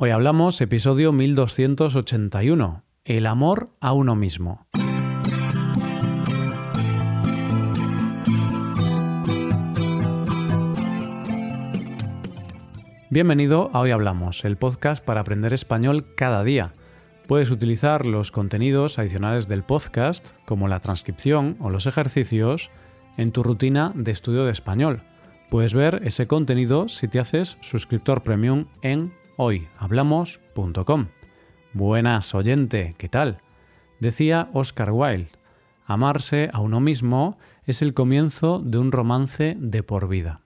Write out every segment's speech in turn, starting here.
Hoy hablamos episodio 1281, el amor a uno mismo. Bienvenido a Hoy Hablamos, el podcast para aprender español cada día. Puedes utilizar los contenidos adicionales del podcast, como la transcripción o los ejercicios, en tu rutina de estudio de español. Puedes ver ese contenido si te haces suscriptor premium en hoyhablamos.com. Buenas, oyente, ¿qué tal? Decía Oscar Wilde, amarse a uno mismo es el comienzo de un romance de por vida.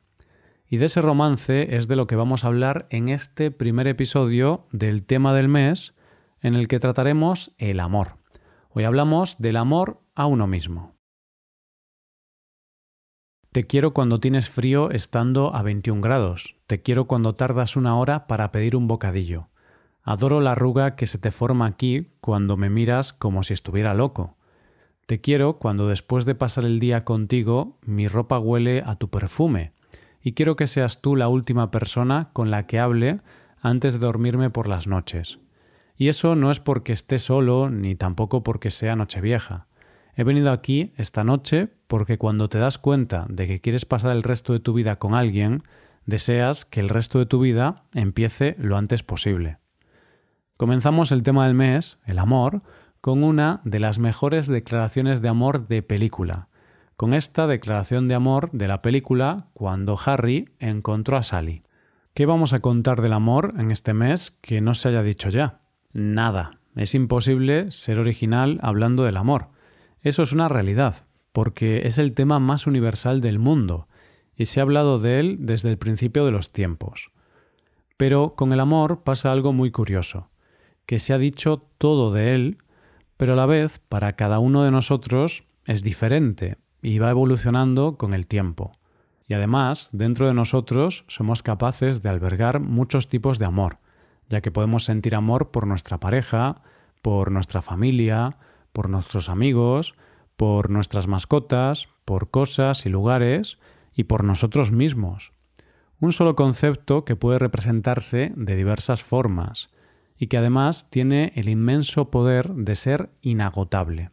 Y de ese romance es de lo que vamos a hablar en este primer episodio del tema del mes, en el que trataremos el amor. Hoy hablamos del amor a uno mismo. Te quiero cuando tienes frío estando a 21 grados. Te quiero cuando tardas una hora para pedir un bocadillo. Adoro la arruga que se te forma aquí cuando me miras como si estuviera loco. Te quiero cuando después de pasar el día contigo mi ropa huele a tu perfume y quiero que seas tú la última persona con la que hable antes de dormirme por las noches. Y eso no es porque esté solo ni tampoco porque sea Nochevieja. He venido aquí esta noche porque cuando te das cuenta de que quieres pasar el resto de tu vida con alguien, deseas que el resto de tu vida empiece lo antes posible. Comenzamos el tema del mes, el amor, con una de las mejores declaraciones de amor de película, con esta declaración de amor de la película cuando Harry encontró a Sally. ¿Qué vamos a contar del amor en este mes que no se haya dicho ya? Nada. Es imposible ser original hablando del amor. Eso es una realidad, porque es el tema más universal del mundo, y se ha hablado de él desde el principio de los tiempos. Pero con el amor pasa algo muy curioso, que se ha dicho todo de él, pero a la vez para cada uno de nosotros es diferente y va evolucionando con el tiempo. Y además, dentro de nosotros somos capaces de albergar muchos tipos de amor, ya que podemos sentir amor por nuestra pareja, por nuestra familia, por nuestros amigos, por nuestras mascotas, por cosas y lugares y por nosotros mismos. Un solo concepto que puede representarse de diversas formas y que además tiene el inmenso poder de ser inagotable.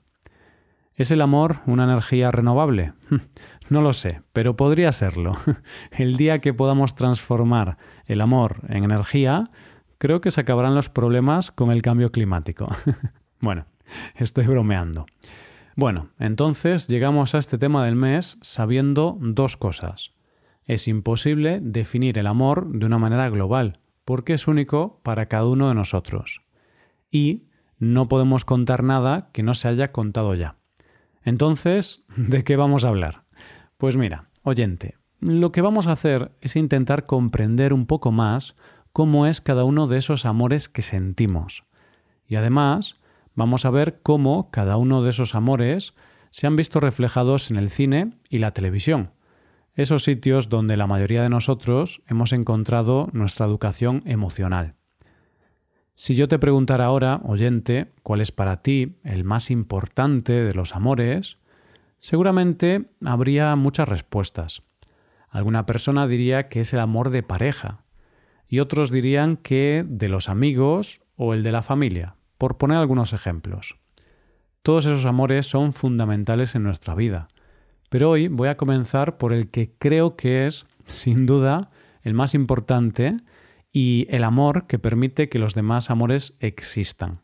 ¿Es el amor una energía renovable? No lo sé, pero podría serlo. El día que podamos transformar el amor en energía, creo que se acabarán los problemas con el cambio climático. Bueno, estoy bromeando. Bueno, entonces llegamos a este tema del mes sabiendo dos cosas. Es imposible definir el amor de una manera global, porque es único para cada uno de nosotros. Y no podemos contar nada que no se haya contado ya. Entonces, ¿de qué vamos a hablar? Pues mira, oyente, lo que vamos a hacer es intentar comprender un poco más cómo es cada uno de esos amores que sentimos. Y además, vamos a ver cómo cada uno de esos amores se han visto reflejados en el cine y la televisión, esos sitios donde la mayoría de nosotros hemos encontrado nuestra educación emocional. Si yo te preguntara ahora, oyente, cuál es para ti el más importante de los amores, seguramente habría muchas respuestas. Alguna persona diría que es el amor de pareja, y otros dirían que de los amigos o el de la familia por poner algunos ejemplos. Todos esos amores son fundamentales en nuestra vida, pero hoy voy a comenzar por el que creo que es, sin duda, el más importante y el amor que permite que los demás amores existan.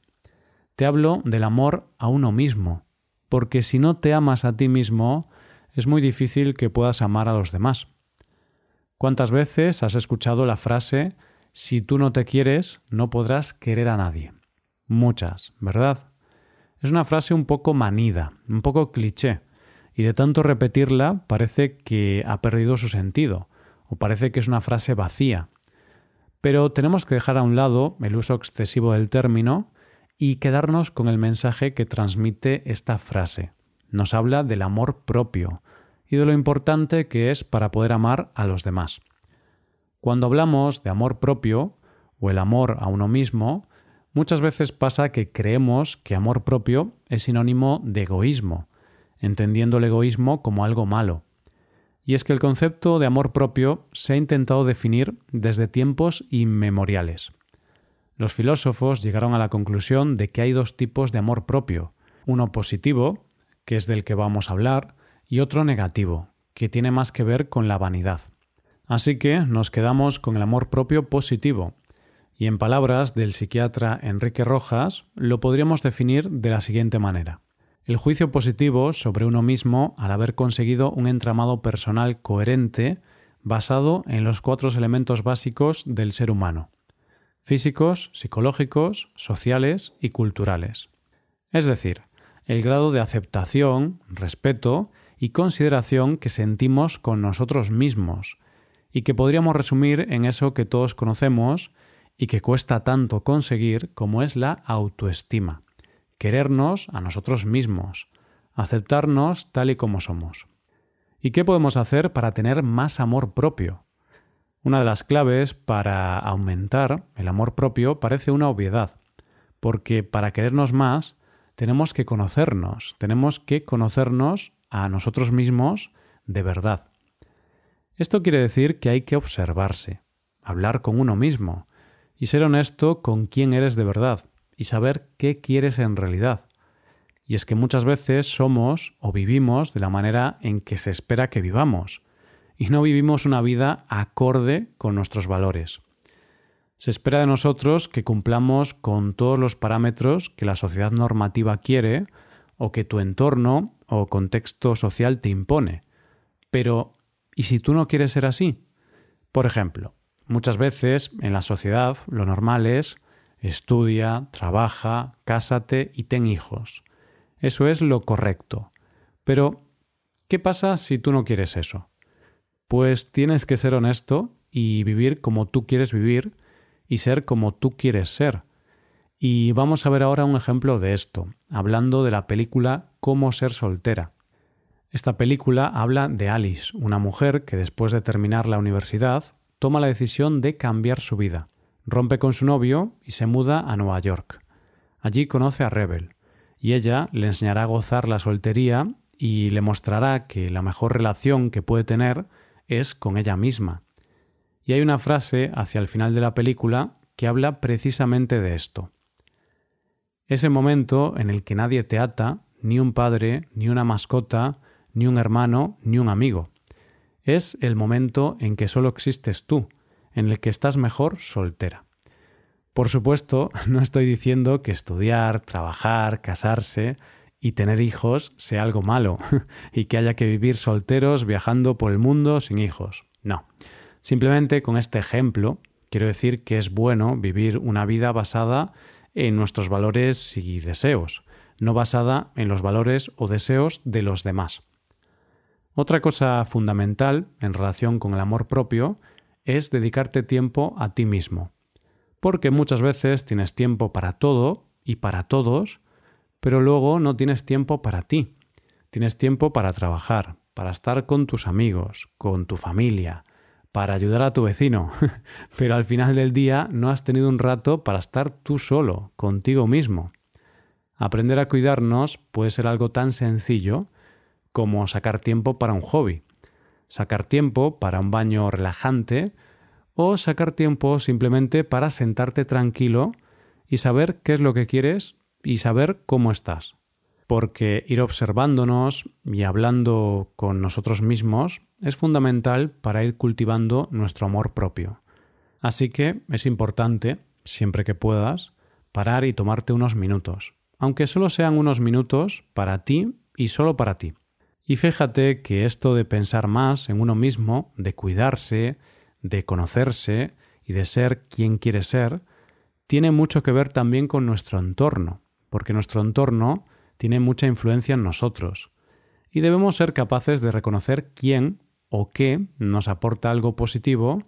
Te hablo del amor a uno mismo, porque si no te amas a ti mismo, es muy difícil que puedas amar a los demás. ¿Cuántas veces has escuchado la frase si tú no te quieres, no podrás querer a nadie? Muchas, ¿verdad? Es una frase un poco manida, un poco cliché, y de tanto repetirla parece que ha perdido su sentido, o parece que es una frase vacía. Pero tenemos que dejar a un lado el uso excesivo del término y quedarnos con el mensaje que transmite esta frase. Nos habla del amor propio y de lo importante que es para poder amar a los demás. Cuando hablamos de amor propio o el amor a uno mismo, Muchas veces pasa que creemos que amor propio es sinónimo de egoísmo, entendiendo el egoísmo como algo malo. Y es que el concepto de amor propio se ha intentado definir desde tiempos inmemoriales. Los filósofos llegaron a la conclusión de que hay dos tipos de amor propio, uno positivo, que es del que vamos a hablar, y otro negativo, que tiene más que ver con la vanidad. Así que nos quedamos con el amor propio positivo, y en palabras del psiquiatra Enrique Rojas lo podríamos definir de la siguiente manera. El juicio positivo sobre uno mismo al haber conseguido un entramado personal coherente basado en los cuatro elementos básicos del ser humano físicos, psicológicos, sociales y culturales. Es decir, el grado de aceptación, respeto y consideración que sentimos con nosotros mismos, y que podríamos resumir en eso que todos conocemos y que cuesta tanto conseguir como es la autoestima, querernos a nosotros mismos, aceptarnos tal y como somos. ¿Y qué podemos hacer para tener más amor propio? Una de las claves para aumentar el amor propio parece una obviedad, porque para querernos más tenemos que conocernos, tenemos que conocernos a nosotros mismos de verdad. Esto quiere decir que hay que observarse, hablar con uno mismo y ser honesto con quién eres de verdad y saber qué quieres en realidad. Y es que muchas veces somos o vivimos de la manera en que se espera que vivamos, y no vivimos una vida acorde con nuestros valores. Se espera de nosotros que cumplamos con todos los parámetros que la sociedad normativa quiere o que tu entorno o contexto social te impone. Pero, ¿y si tú no quieres ser así? Por ejemplo, muchas veces en la sociedad lo normal es estudia, trabaja, cásate y ten hijos. Eso es lo correcto. Pero, ¿qué pasa si tú no quieres eso? Pues tienes que ser honesto y vivir como tú quieres vivir y ser como tú quieres ser. Y vamos a ver ahora un ejemplo de esto, hablando de la película Cómo ser soltera. Esta película habla de Alice, una mujer que después de terminar la universidad toma la decisión de cambiar su vida. Rompe con su novio y se muda a Nueva York. Allí conoce a Rebel, y ella le enseñará a gozar la soltería y le mostrará que la mejor relación que puede tener es con ella misma. Y hay una frase hacia el final de la película que habla precisamente de esto. Ese momento en el que nadie te ata, ni un padre, ni una mascota, ni un hermano, ni un amigo. Es el momento en que solo existes tú, en el que estás mejor soltera. Por supuesto, no estoy diciendo que estudiar, trabajar, casarse y tener hijos sea algo malo y que haya que vivir solteros viajando por el mundo sin hijos. No. Simplemente con este ejemplo quiero decir que es bueno vivir una vida basada en nuestros valores y deseos, no basada en los valores o deseos de los demás. Otra cosa fundamental en relación con el amor propio es dedicarte tiempo a ti mismo, porque muchas veces tienes tiempo para todo y para todos, pero luego no tienes tiempo para ti. Tienes tiempo para trabajar, para estar con tus amigos, con tu familia, para ayudar a tu vecino, pero al final del día no has tenido un rato para estar tú solo, contigo mismo. Aprender a cuidarnos puede ser algo tan sencillo como sacar tiempo para un hobby, sacar tiempo para un baño relajante o sacar tiempo simplemente para sentarte tranquilo y saber qué es lo que quieres y saber cómo estás. Porque ir observándonos y hablando con nosotros mismos es fundamental para ir cultivando nuestro amor propio. Así que es importante, siempre que puedas, parar y tomarte unos minutos, aunque solo sean unos minutos para ti y solo para ti. Y fíjate que esto de pensar más en uno mismo, de cuidarse, de conocerse y de ser quien quiere ser, tiene mucho que ver también con nuestro entorno, porque nuestro entorno tiene mucha influencia en nosotros, y debemos ser capaces de reconocer quién o qué nos aporta algo positivo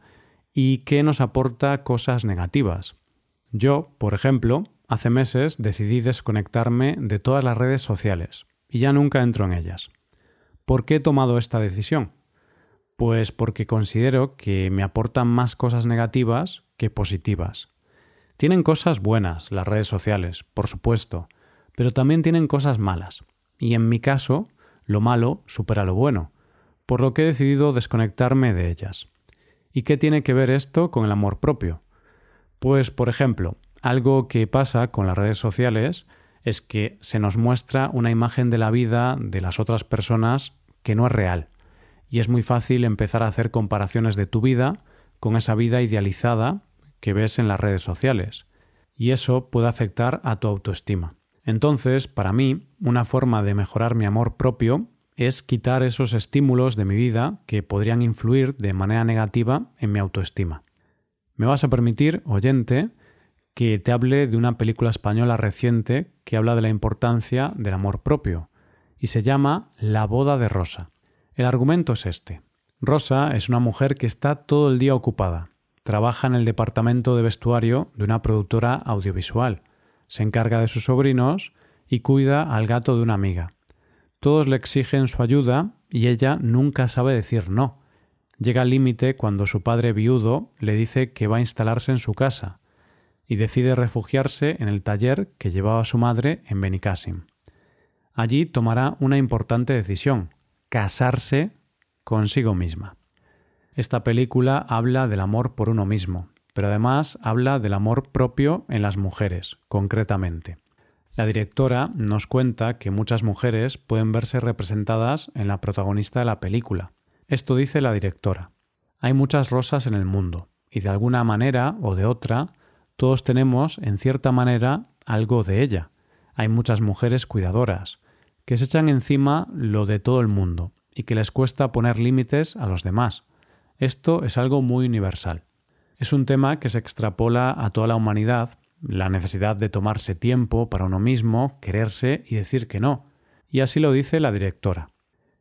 y qué nos aporta cosas negativas. Yo, por ejemplo, hace meses decidí desconectarme de todas las redes sociales y ya nunca entro en ellas. ¿Por qué he tomado esta decisión? Pues porque considero que me aportan más cosas negativas que positivas. Tienen cosas buenas las redes sociales, por supuesto, pero también tienen cosas malas. Y en mi caso, lo malo supera lo bueno, por lo que he decidido desconectarme de ellas. ¿Y qué tiene que ver esto con el amor propio? Pues, por ejemplo, Algo que pasa con las redes sociales es que se nos muestra una imagen de la vida de las otras personas que no es real. Y es muy fácil empezar a hacer comparaciones de tu vida con esa vida idealizada que ves en las redes sociales. Y eso puede afectar a tu autoestima. Entonces, para mí, una forma de mejorar mi amor propio es quitar esos estímulos de mi vida que podrían influir de manera negativa en mi autoestima. Me vas a permitir, oyente, que te hable de una película española reciente que habla de la importancia del amor propio, y se llama La boda de Rosa. El argumento es este. Rosa es una mujer que está todo el día ocupada. Trabaja en el departamento de vestuario de una productora audiovisual. Se encarga de sus sobrinos y cuida al gato de una amiga. Todos le exigen su ayuda y ella nunca sabe decir no. Llega al límite cuando su padre viudo le dice que va a instalarse en su casa y decide refugiarse en el taller que llevaba su madre en Benicassim. Allí tomará una importante decisión, casarse consigo misma. Esta película habla del amor por uno mismo, pero además habla del amor propio en las mujeres, concretamente. La directora nos cuenta que muchas mujeres pueden verse representadas en la protagonista de la película. Esto dice la directora. Hay muchas rosas en el mundo, y de alguna manera o de otra, todos tenemos, en cierta manera, algo de ella. Hay muchas mujeres cuidadoras, que se echan encima lo de todo el mundo, y que les cuesta poner límites a los demás. Esto es algo muy universal. Es un tema que se extrapola a toda la humanidad, la necesidad de tomarse tiempo para uno mismo, quererse y decir que no. Y así lo dice la directora.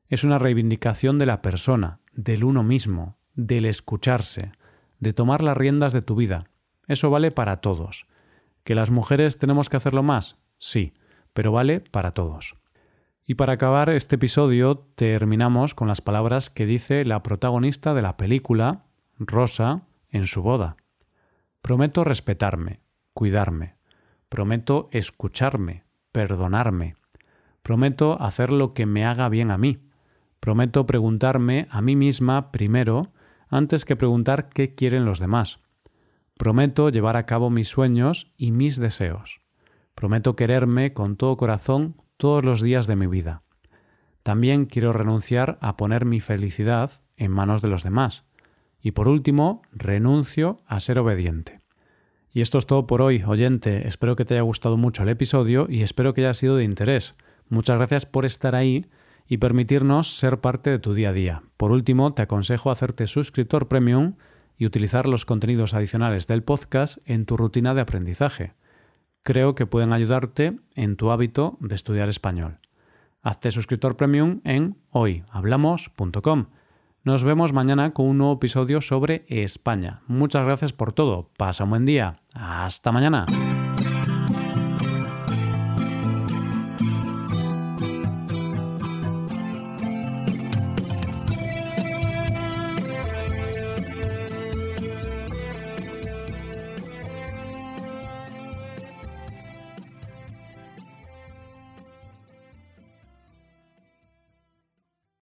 Es una reivindicación de la persona, del uno mismo, del escucharse, de tomar las riendas de tu vida. Eso vale para todos. ¿Que las mujeres tenemos que hacerlo más? Sí, pero vale para todos. Y para acabar este episodio terminamos con las palabras que dice la protagonista de la película, Rosa, en su boda. Prometo respetarme, cuidarme. Prometo escucharme, perdonarme. Prometo hacer lo que me haga bien a mí. Prometo preguntarme a mí misma primero antes que preguntar qué quieren los demás. Prometo llevar a cabo mis sueños y mis deseos. Prometo quererme con todo corazón todos los días de mi vida. También quiero renunciar a poner mi felicidad en manos de los demás. Y por último, renuncio a ser obediente. Y esto es todo por hoy, oyente. Espero que te haya gustado mucho el episodio y espero que haya sido de interés. Muchas gracias por estar ahí y permitirnos ser parte de tu día a día. Por último, te aconsejo hacerte suscriptor premium y utilizar los contenidos adicionales del podcast en tu rutina de aprendizaje creo que pueden ayudarte en tu hábito de estudiar español. Hazte suscriptor premium en hoyhablamos.com. Nos vemos mañana con un nuevo episodio sobre España. Muchas gracias por todo. Pasa un buen día. Hasta mañana.